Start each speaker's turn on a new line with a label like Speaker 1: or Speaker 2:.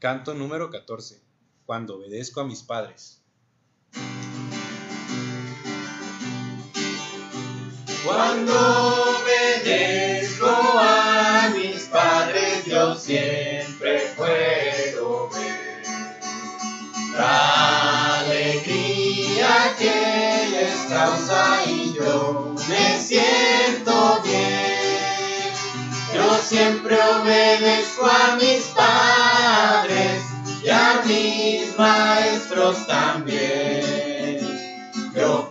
Speaker 1: Canto número 14. Cuando obedezco a mis padres.
Speaker 2: Cuando obedezco a mis padres, yo siempre puedo ver la alegría que les causa y yo me siento bien. Yo siempre obedezco a mis padres mis maestros también. Yo